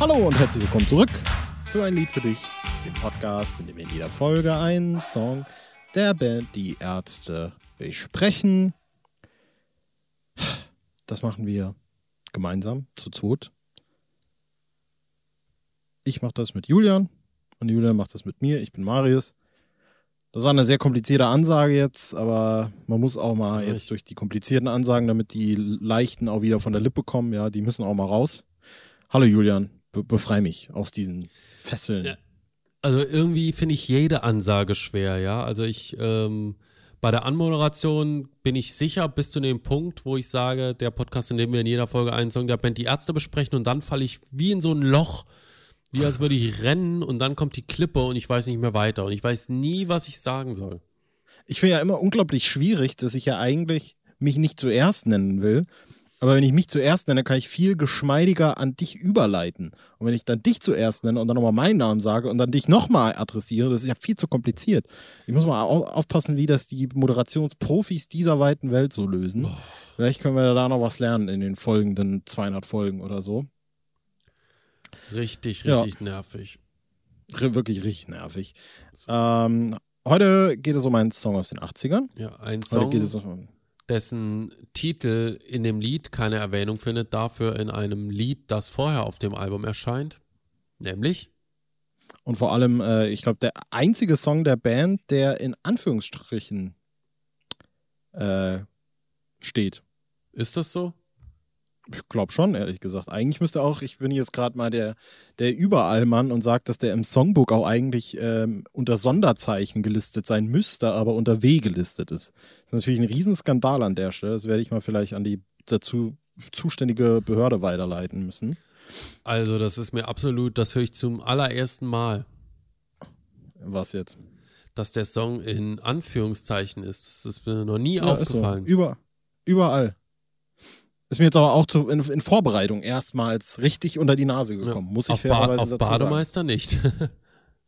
Hallo und herzlich willkommen zurück zu Ein Lied für dich, dem Podcast, in dem wir in jeder Folge einen Song der Band Die Ärzte besprechen. Das machen wir gemeinsam, zu zweit. Ich mache das mit Julian und Julian macht das mit mir. Ich bin Marius. Das war eine sehr komplizierte Ansage jetzt, aber man muss auch mal jetzt durch die komplizierten Ansagen, damit die leichten auch wieder von der Lippe kommen, ja, die müssen auch mal raus. Hallo Julian, be befrei mich aus diesen Fesseln. Ja. Also irgendwie finde ich jede Ansage schwer, ja. Also ich ähm, bei der Anmoderation bin ich sicher bis zu dem Punkt, wo ich sage, der Podcast, in dem wir in jeder Folge einen Song der Band die Ärzte besprechen und dann falle ich wie in so ein Loch wie als würde ich rennen und dann kommt die Klippe und ich weiß nicht mehr weiter und ich weiß nie, was ich sagen soll. Ich finde ja immer unglaublich schwierig, dass ich ja eigentlich mich nicht zuerst nennen will. Aber wenn ich mich zuerst nenne, kann ich viel geschmeidiger an dich überleiten. Und wenn ich dann dich zuerst nenne und dann nochmal meinen Namen sage und dann dich nochmal adressiere, das ist ja viel zu kompliziert. Ich muss mal aufpassen, wie das die Moderationsprofis dieser weiten Welt so lösen. Oh. Vielleicht können wir da noch was lernen in den folgenden 200 Folgen oder so. Richtig, richtig ja. nervig. Wirklich richtig nervig. Ähm, heute geht es um einen Song aus den 80ern. Ja, ein Song, um dessen Titel in dem Lied keine Erwähnung findet, dafür in einem Lied, das vorher auf dem Album erscheint. Nämlich? Und vor allem, äh, ich glaube, der einzige Song der Band, der in Anführungsstrichen äh, steht. Ist das so? Ich glaube schon, ehrlich gesagt. Eigentlich müsste auch, ich bin jetzt gerade mal der, der Überallmann und sage, dass der im Songbook auch eigentlich ähm, unter Sonderzeichen gelistet sein müsste, aber unter W gelistet ist. Das ist natürlich ein Riesenskandal an der Stelle. Das werde ich mal vielleicht an die dazu zuständige Behörde weiterleiten müssen. Also, das ist mir absolut, das höre ich zum allerersten Mal. Was jetzt? Dass der Song in Anführungszeichen ist. Das ist mir noch nie ja, aufgefallen. So. Über, überall. Ist mir jetzt aber auch zu, in, in, Vorbereitung erstmals richtig unter die Nase gekommen, ja, muss ich auf fairerweise ba auf dazu Bademeister sagen. nicht.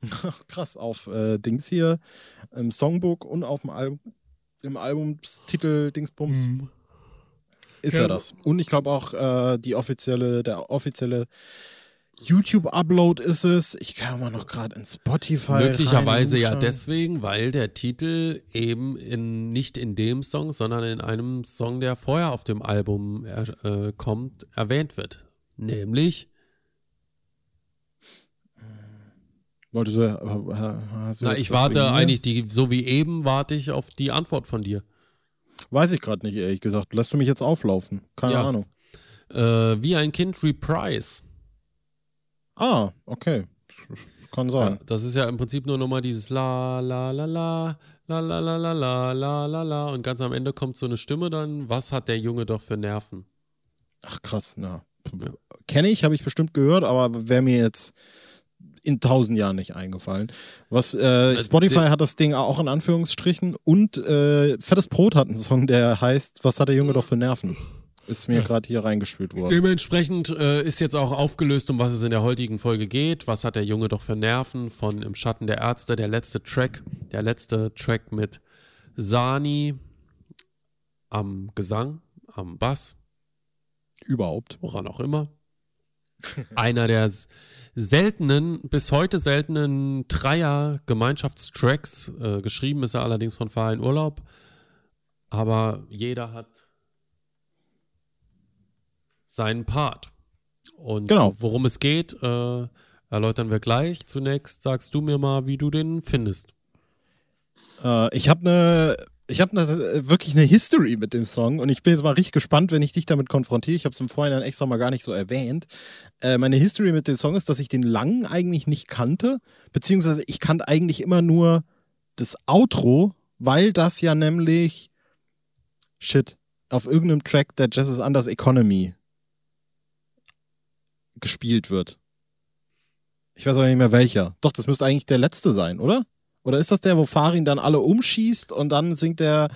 Krass, auf äh, Dings hier im Songbook und auf dem Album, im Albumstitel Dingsbums mhm. ist ja. er das. Und ich glaube auch äh, die offizielle, der offizielle YouTube-Upload ist es. Ich kann mal noch gerade in Spotify. Möglicherweise ja deswegen, weil der Titel eben in, nicht in dem Song, sondern in einem Song, der vorher auf dem Album äh, kommt, erwähnt wird. Nämlich. Wolltest du, hast du Na, ich warte eigentlich, die, so wie eben, warte ich auf die Antwort von dir. Weiß ich gerade nicht, ehrlich gesagt. Lässt du mich jetzt auflaufen? Keine ja. Ahnung. Äh, wie ein Kind Reprise. Ah, okay. Kann sein. Ja, das ist ja im Prinzip nur nochmal dieses La, La, La, La, La, La, La, La, La, La, La, La. Und ganz am Ende kommt so eine Stimme dann. Was hat der Junge doch für Nerven? Ach, krass, ja. ja. Kenne ich, habe ich bestimmt gehört, aber wäre mir jetzt in tausend Jahren nicht eingefallen. Was äh, Spotify hat das Ding auch in Anführungsstrichen und äh, Fettes Brot hat einen Song, der heißt Was hat der Junge doch für Nerven? Ist mir gerade hier reingespielt worden. Dementsprechend äh, ist jetzt auch aufgelöst, um was es in der heutigen Folge geht. Was hat der Junge doch für Nerven von Im Schatten der Ärzte, der letzte Track, der letzte Track mit Sani am Gesang, am Bass. Überhaupt. Woran auch immer. Einer der seltenen, bis heute seltenen Dreier-Gemeinschaftstracks. Äh, geschrieben ist er allerdings von Verein Urlaub. Aber jeder hat seinen Part. Und genau. worum es geht, äh, erläutern wir gleich. Zunächst sagst du mir mal, wie du den findest. Äh, ich habe eine ich habe ne, wirklich eine History mit dem Song und ich bin jetzt mal richtig gespannt, wenn ich dich damit konfrontiere. Ich habe es im Vorhinein extra mal gar nicht so erwähnt. Äh, meine History mit dem Song ist, dass ich den lang eigentlich nicht kannte, beziehungsweise ich kannte eigentlich immer nur das Outro, weil das ja nämlich shit auf irgendeinem Track der Jazz is Anders Economy gespielt wird. Ich weiß auch nicht mehr welcher. Doch, das müsste eigentlich der letzte sein, oder? Oder ist das der, wo Farin dann alle umschießt und dann singt der,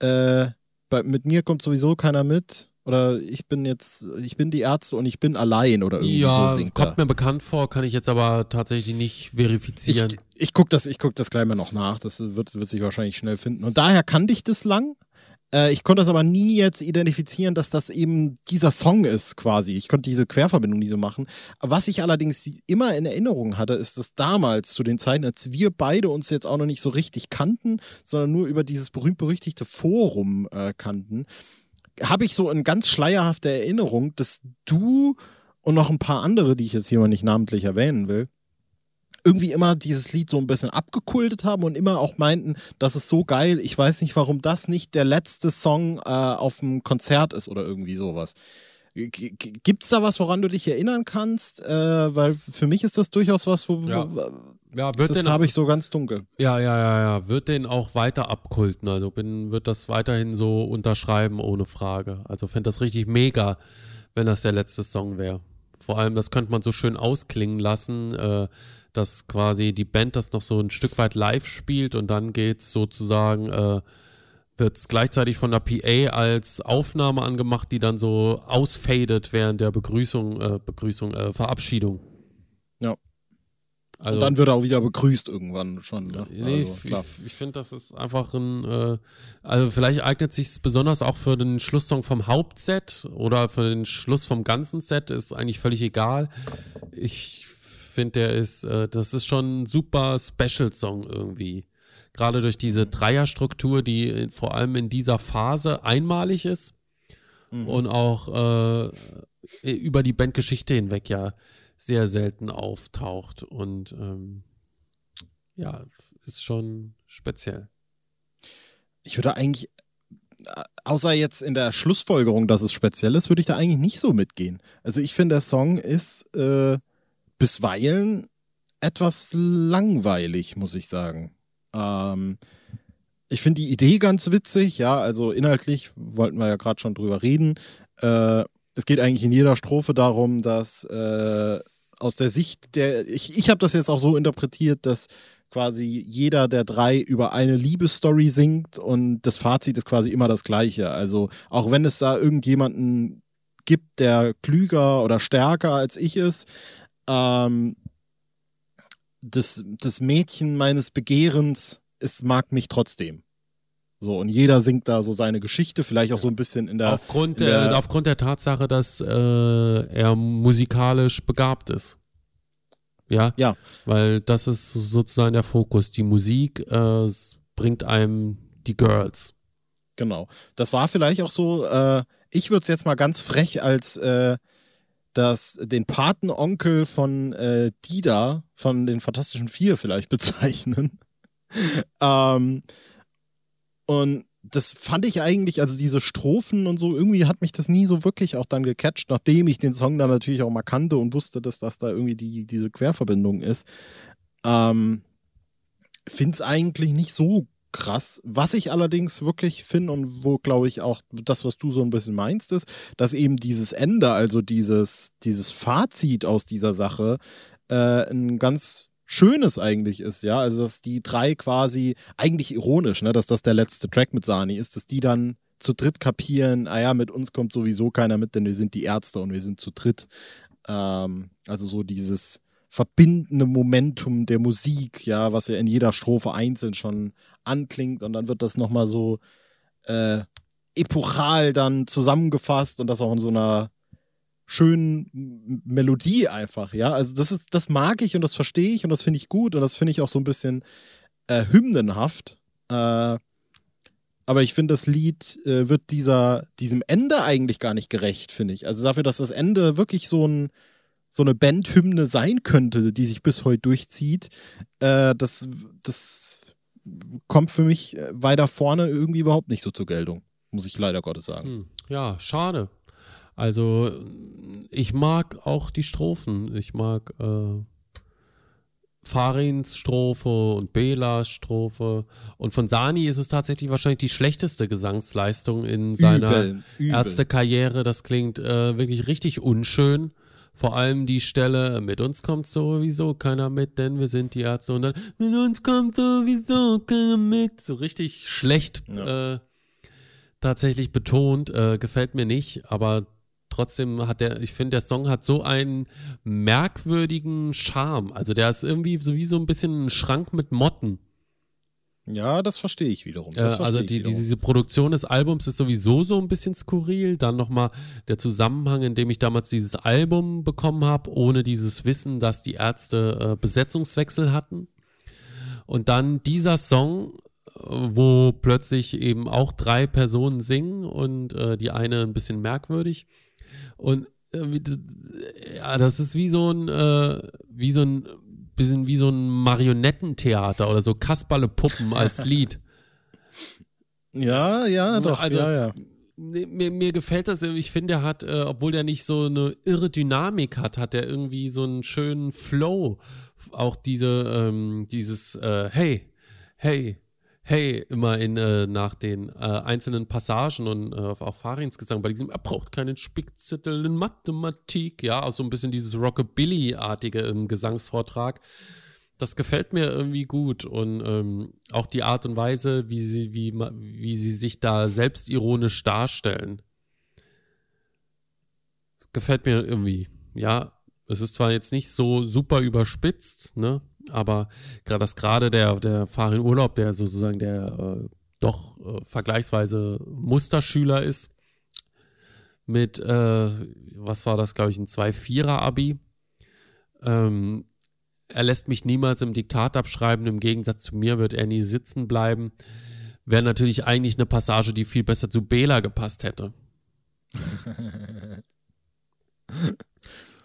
äh, bei, mit mir kommt sowieso keiner mit? Oder ich bin jetzt, ich bin die Ärzte und ich bin allein oder irgendwie ja, so singt kommt er. mir bekannt vor, kann ich jetzt aber tatsächlich nicht verifizieren. Ich, ich gucke das, guck das gleich mal noch nach. Das wird, wird sich wahrscheinlich schnell finden. Und daher kannte ich das lang. Äh, ich konnte das aber nie jetzt identifizieren, dass das eben dieser Song ist, quasi. Ich konnte diese Querverbindung nie so machen. Was ich allerdings immer in Erinnerung hatte, ist, dass damals, zu den Zeiten, als wir beide uns jetzt auch noch nicht so richtig kannten, sondern nur über dieses berühmt-berüchtigte Forum äh, kannten, habe ich so eine ganz schleierhafte Erinnerung, dass du und noch ein paar andere, die ich jetzt hier mal nicht namentlich erwähnen will, irgendwie immer dieses Lied so ein bisschen abgekultet haben und immer auch meinten, das ist so geil, ich weiß nicht, warum das nicht der letzte Song äh, auf dem Konzert ist oder irgendwie sowas. Gibt es da was, woran du dich erinnern kannst? Äh, weil für mich ist das durchaus was, wo, ja. Ja, wird das habe ich so ganz dunkel. Ja, ja, ja, ja. Wird den auch weiter abkulten. Also bin, wird das weiterhin so unterschreiben, ohne Frage. Also fände das richtig mega, wenn das der letzte Song wäre. Vor allem, das könnte man so schön ausklingen lassen. Äh, dass quasi die Band das noch so ein Stück weit live spielt und dann geht's sozusagen, äh, wird es gleichzeitig von der PA als Aufnahme angemacht, die dann so ausfadet während der Begrüßung, äh, Begrüßung, äh, Verabschiedung. Ja. Also, und dann wird er auch wieder begrüßt irgendwann schon. Ne? Nee, also, ich, ich finde, das ist einfach ein, äh, also vielleicht eignet sich besonders auch für den Schlusssong vom Hauptset oder für den Schluss vom ganzen Set, ist eigentlich völlig egal. Ich finde, der ist, äh, das ist schon ein super Special-Song irgendwie. Gerade durch diese Dreierstruktur, die vor allem in dieser Phase einmalig ist mhm. und auch äh, über die Bandgeschichte hinweg ja sehr selten auftaucht. Und ähm, ja, ist schon speziell. Ich würde eigentlich, äh, außer jetzt in der Schlussfolgerung, dass es speziell ist, würde ich da eigentlich nicht so mitgehen. Also ich finde, der Song ist äh, bisweilen etwas langweilig, muss ich sagen. Ähm, ich finde die Idee ganz witzig, ja, also inhaltlich wollten wir ja gerade schon drüber reden. Äh, es geht eigentlich in jeder Strophe darum, dass äh, aus der Sicht der, ich, ich habe das jetzt auch so interpretiert, dass quasi jeder der drei über eine Liebesstory singt und das Fazit ist quasi immer das gleiche. Also auch wenn es da irgendjemanden gibt, der klüger oder stärker als ich ist, ähm, das, das Mädchen meines Begehrens, es mag mich trotzdem. So, und jeder singt da so seine Geschichte, vielleicht auch so ein bisschen in der. Aufgrund, in der, aufgrund der Tatsache, dass äh, er musikalisch begabt ist. Ja. Ja. Weil das ist sozusagen der Fokus. Die Musik äh, bringt einem die Girls. Genau. Das war vielleicht auch so, äh, ich würde es jetzt mal ganz frech als äh, das, den Patenonkel von äh, Dida von den Fantastischen Vier vielleicht bezeichnen. ähm, und das fand ich eigentlich, also diese Strophen und so, irgendwie hat mich das nie so wirklich auch dann gecatcht, nachdem ich den Song dann natürlich auch mal kannte und wusste, dass das da irgendwie die, diese Querverbindung ist. Ähm, Finde es eigentlich nicht so krass. Was ich allerdings wirklich finde und wo, glaube ich, auch das, was du so ein bisschen meinst, ist, dass eben dieses Ende, also dieses, dieses Fazit aus dieser Sache, äh, ein ganz schönes eigentlich ist, ja. Also, dass die drei quasi, eigentlich ironisch, ne, dass das der letzte Track mit Sani ist, dass die dann zu dritt kapieren, ah ja, mit uns kommt sowieso keiner mit, denn wir sind die Ärzte und wir sind zu dritt. Ähm, also so dieses verbindende Momentum der Musik, ja, was ja in jeder Strophe einzeln schon anklingt und dann wird das nochmal so äh, epochal dann zusammengefasst und das auch in so einer schönen Melodie einfach, ja. Also das ist, das mag ich und das verstehe ich und das finde ich gut und das finde ich auch so ein bisschen äh, hymnenhaft. Äh, aber ich finde, das Lied äh, wird dieser, diesem Ende eigentlich gar nicht gerecht, finde ich. Also dafür, dass das Ende wirklich so ein, so eine Bandhymne sein könnte, die sich bis heute durchzieht, äh, das, das kommt für mich äh, weiter vorne irgendwie überhaupt nicht so zur Geltung, muss ich leider Gottes sagen. Hm. Ja, schade. Also ich mag auch die Strophen. Ich mag äh, Farins Strophe und Belas Strophe. Und von Sani ist es tatsächlich wahrscheinlich die schlechteste Gesangsleistung in seiner. Ärztekarriere. Das klingt äh, wirklich richtig unschön. Vor allem die Stelle, mit uns kommt sowieso keiner mit, denn wir sind die Ärzte. Und dann, mit uns kommt sowieso keiner mit. So richtig schlecht ja. äh, tatsächlich betont. Äh, gefällt mir nicht, aber trotzdem hat der, ich finde, der Song hat so einen merkwürdigen Charme. Also der ist irgendwie so wie so ein bisschen ein Schrank mit Motten. Ja, das verstehe ich wiederum. Äh, also die, wiederum. diese Produktion des Albums ist sowieso so ein bisschen skurril. Dann nochmal der Zusammenhang, in dem ich damals dieses Album bekommen habe, ohne dieses Wissen, dass die Ärzte äh, Besetzungswechsel hatten. Und dann dieser Song, äh, wo plötzlich eben auch drei Personen singen und äh, die eine ein bisschen merkwürdig. Und äh, ja, das ist wie so ein, äh, wie so ein bisschen wie so ein Marionettentheater oder so Kasperle Puppen als Lied. Ja, ja, doch, also, ja, ja. Mir, mir gefällt das, ich finde, er hat, äh, obwohl der nicht so eine irre Dynamik hat, hat er irgendwie so einen schönen Flow. Auch diese, ähm, dieses, äh, hey, hey, hey, immer in, äh, nach den äh, einzelnen Passagen und äh, auch Farins Gesang, bei diesem, er braucht keinen Spickzettel in Mathematik, ja, auch so ein bisschen dieses Rockabilly-artige im Gesangsvortrag. Das gefällt mir irgendwie gut und ähm, auch die Art und Weise, wie sie, wie, wie sie sich da selbstironisch darstellen. Gefällt mir irgendwie, ja. Es ist zwar jetzt nicht so super überspitzt, ne? Aber gerade das gerade der, der Fahrer in Urlaub, der sozusagen der äh, doch äh, vergleichsweise Musterschüler ist, mit, äh, was war das, glaube ich, ein 2-4er-Abi. Ähm, er lässt mich niemals im Diktat abschreiben, im Gegensatz zu mir wird er nie sitzen bleiben. Wäre natürlich eigentlich eine Passage, die viel besser zu Bela gepasst hätte.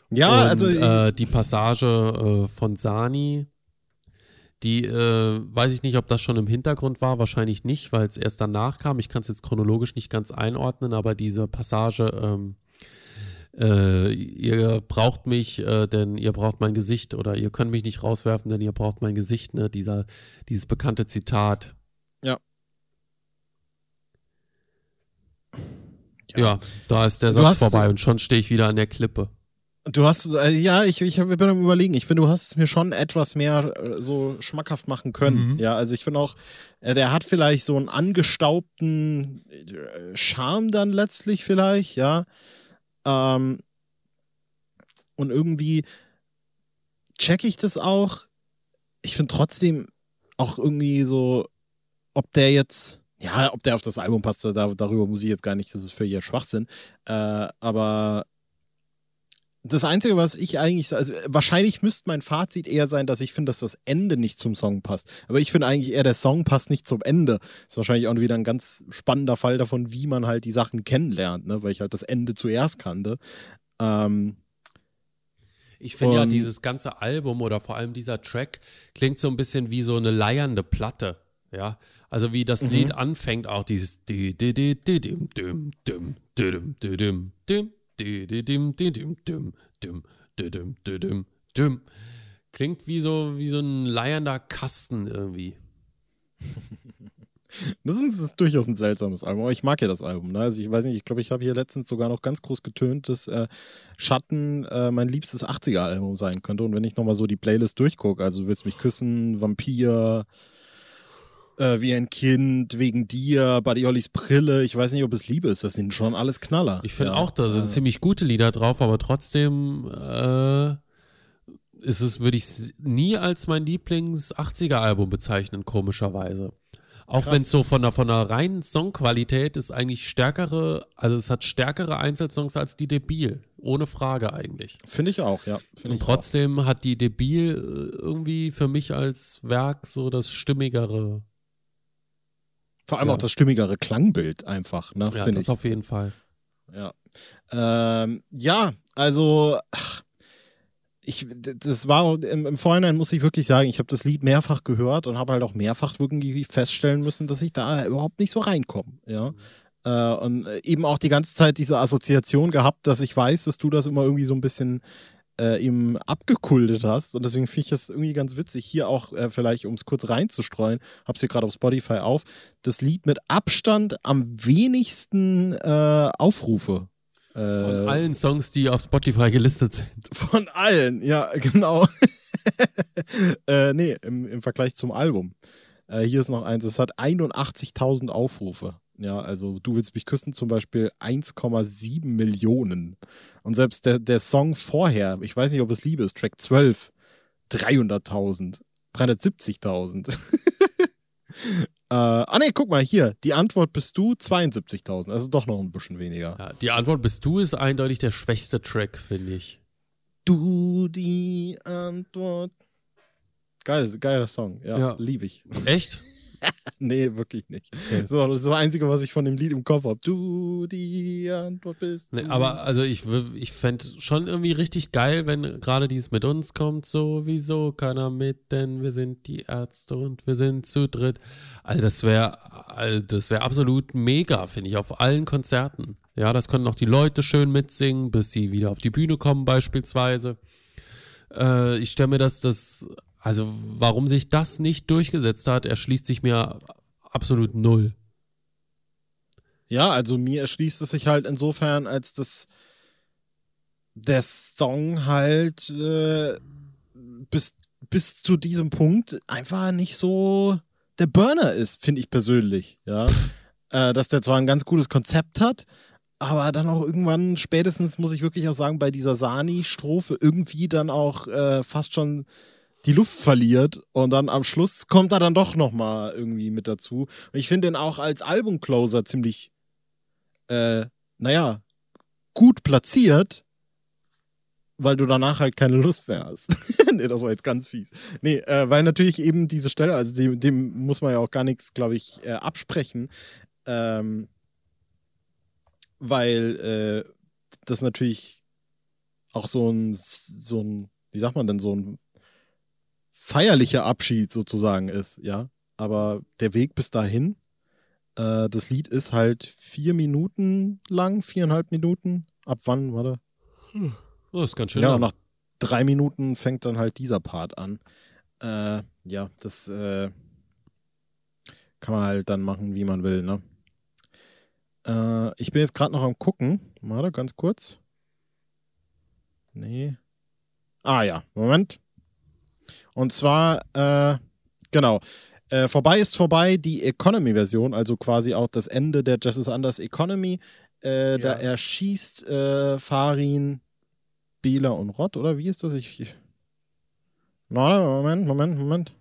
Ja, und, also. Äh, die Passage äh, von Sani, die äh, weiß ich nicht, ob das schon im Hintergrund war, wahrscheinlich nicht, weil es erst danach kam. Ich kann es jetzt chronologisch nicht ganz einordnen, aber diese Passage, ähm, äh, ihr braucht mich, äh, denn ihr braucht mein Gesicht oder ihr könnt mich nicht rauswerfen, denn ihr braucht mein Gesicht, ne? Dieser, dieses bekannte Zitat. Ja. Ja, ja da ist der Satz vorbei und schon stehe ich wieder an der Klippe. Du hast, äh, ja, ich, ich bin am überlegen. Ich finde, du hast es mir schon etwas mehr äh, so schmackhaft machen können. Mhm. Ja, also ich finde auch, äh, der hat vielleicht so einen angestaubten äh, Charme dann letztlich vielleicht, ja. Ähm, und irgendwie check ich das auch. Ich finde trotzdem auch irgendwie so, ob der jetzt, ja, ob der auf das Album passt, da, darüber muss ich jetzt gar nicht, das ist für ihr Schwachsinn. Äh, aber das Einzige, was ich eigentlich, also wahrscheinlich müsste mein Fazit eher sein, dass ich finde, dass das Ende nicht zum Song passt. Aber ich finde eigentlich eher, der Song passt nicht zum Ende. Ist wahrscheinlich auch wieder ein ganz spannender Fall davon, wie man halt die Sachen kennenlernt, ne? weil ich halt das Ende zuerst kannte. Ähm, ich finde ja, dieses ganze Album oder vor allem dieser Track klingt so ein bisschen wie so eine leiernde Platte. Ja, also wie das mhm. Lied anfängt, auch dieses Klingt wie so, wie so ein leiernder Kasten irgendwie. Das ist, das ist, durchaus ein seltsames Album, aber ich mag ja das Album. Ne? Also ich weiß nicht, ich glaube, ich habe hier letztens sogar noch ganz groß getönt, dass äh, Schatten äh, mein liebstes 80er-Album sein könnte. Und wenn ich nochmal so die Playlist durchgucke, also willst mich küssen, Vampir, äh, wie ein Kind, wegen dir, Buddy Hollys Brille. Ich weiß nicht, ob es Liebe ist. Das sind schon alles Knaller. Ich finde ja. auch, da sind ziemlich gute Lieder drauf, aber trotzdem äh, ist es, würde ich es nie als mein Lieblings-80er-Album bezeichnen, komischerweise. Auch wenn es so von der, von der reinen Songqualität ist eigentlich stärkere, also es hat stärkere Einzelsongs als die Debil. Ohne Frage eigentlich. Finde ich auch, ja. Find Und trotzdem auch. hat die Debil äh, irgendwie für mich als Werk so das stimmigere vor allem ja. auch das stimmigere Klangbild einfach, ne? Ja, das ich. auf jeden Fall. Ja. Ähm, ja, also ach, ich, das war im, im Vorhinein muss ich wirklich sagen, ich habe das Lied mehrfach gehört und habe halt auch mehrfach irgendwie feststellen müssen, dass ich da überhaupt nicht so reinkomme. Ja. Mhm. Äh, und eben auch die ganze Zeit diese Assoziation gehabt, dass ich weiß, dass du das immer irgendwie so ein bisschen äh, ihm abgekultet hast. Und deswegen finde ich das irgendwie ganz witzig. Hier auch äh, vielleicht, um es kurz reinzustreuen, hab's hier gerade auf Spotify auf, das Lied mit Abstand am wenigsten äh, Aufrufe. Äh, von allen Songs, die auf Spotify gelistet sind. Von allen, ja, genau. äh, nee, im, im Vergleich zum Album. Äh, hier ist noch eins, es hat 81.000 Aufrufe. Ja, also du willst mich küssen zum Beispiel 1,7 Millionen. Und selbst der, der Song vorher, ich weiß nicht, ob es Liebe ist, Track 12, 300.000, 370.000. Äh, ah ne, guck mal hier. Die Antwort bist du 72.000. Also doch noch ein bisschen weniger. Ja, die Antwort bist du ist eindeutig der schwächste Track, finde ich. Du die Antwort. Geil, geiler Song. Ja, Ja. liebe ich. Echt? nee, wirklich nicht. Okay. So, das ist das Einzige, was ich von dem Lied im Kopf habe. Du die Antwort bist. Nee, aber also ich, ich fände schon irgendwie richtig geil, wenn gerade dies mit uns kommt, sowieso keiner mit, denn wir sind die Ärzte und wir sind zu dritt. Also das wäre also das wäre absolut mega, finde ich, auf allen Konzerten. Ja, das können auch die Leute schön mitsingen, bis sie wieder auf die Bühne kommen beispielsweise. Äh, ich stelle mir das, das, also warum sich das nicht durchgesetzt hat, erschließt sich mir absolut null. Ja, also mir erschließt es sich halt insofern, als das der Song halt äh, bis, bis zu diesem Punkt einfach nicht so der Burner ist, finde ich persönlich. Ja. Äh, dass der zwar ein ganz gutes Konzept hat, aber dann auch irgendwann, spätestens muss ich wirklich auch sagen, bei dieser Sani-Strophe irgendwie dann auch äh, fast schon die Luft verliert und dann am Schluss kommt er dann doch nochmal irgendwie mit dazu. Und ich finde den auch als Albumcloser ziemlich äh, naja, gut platziert, weil du danach halt keine Lust mehr hast. nee, das war jetzt ganz fies. Nee, äh, weil natürlich eben diese Stelle, also dem, dem muss man ja auch gar nichts, glaube ich, äh, absprechen. Ähm, weil äh, das natürlich auch so ein, so ein, wie sagt man denn, so ein feierlicher Abschied sozusagen ist, ja. Aber der Weg bis dahin, äh, das Lied ist halt vier Minuten lang, viereinhalb Minuten. Ab wann, warte? Oh, ist ganz schön. Ja, lang. nach drei Minuten fängt dann halt dieser Part an. Äh, ja, das äh, kann man halt dann machen, wie man will, ne? Äh, ich bin jetzt gerade noch am gucken. Warte, ganz kurz. Nee. Ah ja, Moment. Und zwar, äh, genau. Äh, vorbei ist vorbei die Economy-Version, also quasi auch das Ende der Just is Anders Economy. Äh, Da Ja. erschießt äh, Farin Bieler und Rott, oder wie ist das? Ich, ich Moment, Moment, Moment.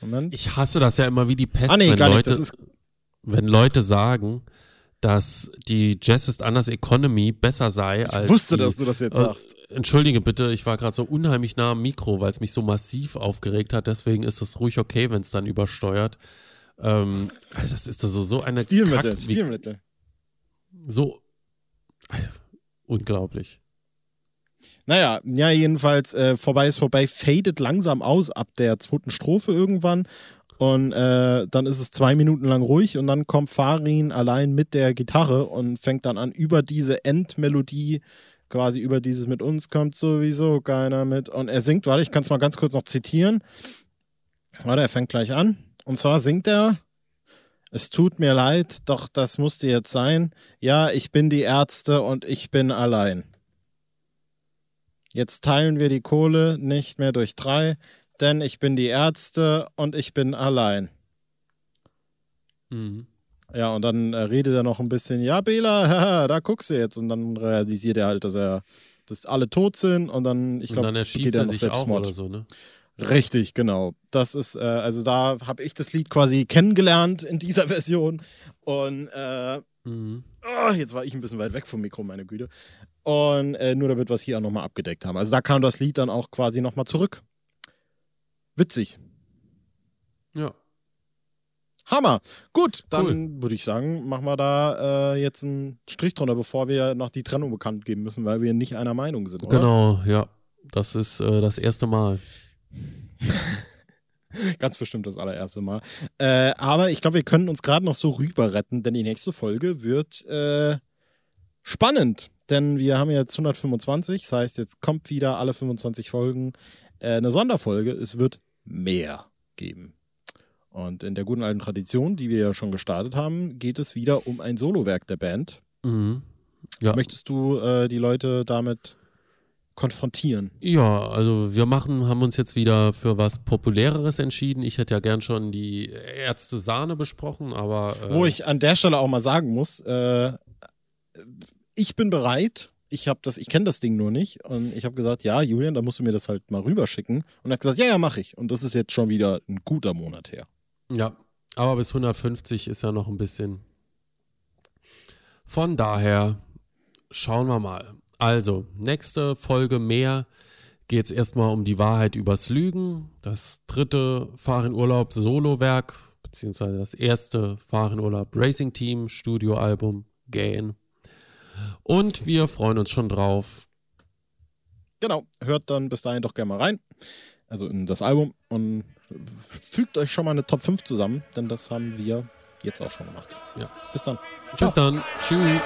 Moment. Ich hasse das ja immer wie die Pest, ah, nee, wenn. Leute, ist, wenn Leute sagen, dass die Jazz ist anders Economy besser sei ich als. wusste, die, dass du das jetzt Äh, sagst. Entschuldige bitte, ich war gerade so unheimlich nah am Mikro, weil es mich so massiv aufgeregt hat. Deswegen ist es ruhig okay, wenn es dann übersteuert. Ähm, also das ist so, so eine Stilmittel, Kack, Stilmittel. so unglaublich. Naja, ja, jedenfalls, äh, vorbei ist vorbei, fadet langsam aus ab der zweiten Strophe irgendwann. Und äh, dann ist es zwei Minuten lang ruhig und dann kommt Farin allein mit der Gitarre und fängt dann an, über diese Endmelodie, quasi über dieses mit uns kommt sowieso keiner mit. Und er singt, warte, ich kann es mal ganz kurz noch zitieren. Warte, er fängt gleich an. Und zwar singt er, es tut mir leid, doch das musste jetzt sein. Ja, ich bin die Ärzte und ich bin allein. Jetzt teilen wir die Kohle nicht mehr durch drei, denn ich bin die Ärzte und ich bin allein. Mhm. Ja, und dann äh, redet er noch ein bisschen, ja, Bela, haha, da guckst du jetzt. Und dann realisiert er halt, dass er, dass alle tot sind und dann, ich glaube, erschießt er er noch sich auch Selbstmord. oder so, ne? Richtig, genau. Das ist, äh, also da habe ich das Lied quasi kennengelernt in dieser Version. Und äh, Mhm. oh, jetzt war ich ein bisschen weit weg vom Mikro, meine Güte. Und äh, nur damit wir es hier auch nochmal abgedeckt haben. Also da kam das Lied dann auch quasi nochmal zurück. Witzig. Ja. Hammer. Gut, dann würde ich sagen, machen wir da äh, jetzt einen Strich drunter, bevor wir noch die Trennung bekannt geben müssen, weil wir nicht einer Meinung sind. Oder? Genau, ja. Das ist äh, das erste Mal. Ganz bestimmt das allererste Mal. Äh, aber ich glaube, wir können uns gerade noch so rüber retten, denn die nächste Folge wird äh, spannend. Denn wir haben jetzt 125, das heißt, jetzt kommt wieder alle 25 Folgen äh, eine Sonderfolge. Es wird mehr geben. Und in der guten alten Tradition, die wir ja schon gestartet haben, geht es wieder um ein Solowerk der Band. Mhm. Ja. Möchtest du äh, die Leute damit konfrontieren? Ja, also wir machen, haben uns jetzt wieder für was Populäreres entschieden. Ich hätte ja gern schon die Ärzte Sahne besprochen, aber äh, Wo ich an der Stelle auch mal sagen muss, äh, ich bin bereit. Ich habe das, ich kenne das Ding nur nicht und ich habe gesagt, ja, Julian, da musst du mir das halt mal rüberschicken und er hat gesagt, ja, ja, mache ich. Und das ist jetzt schon wieder ein guter Monat her. Ja, aber bis 150 ist ja noch ein bisschen. Von daher schauen wir mal. Also, nächste Folge mehr geht es erstmal um die Wahrheit übers Lügen. Das dritte Fahrenurlaub Solo-Werk, beziehungsweise das erste Fahrenurlaub Racing Team Studioalbum Gain. Und wir freuen uns schon drauf. Genau, hört dann bis dahin doch gerne mal rein. Also in das Album und fügt euch schon mal eine Top 5 zusammen, denn das haben wir jetzt auch schon gemacht. Ja. Bis dann. Bis dann. Tschüss.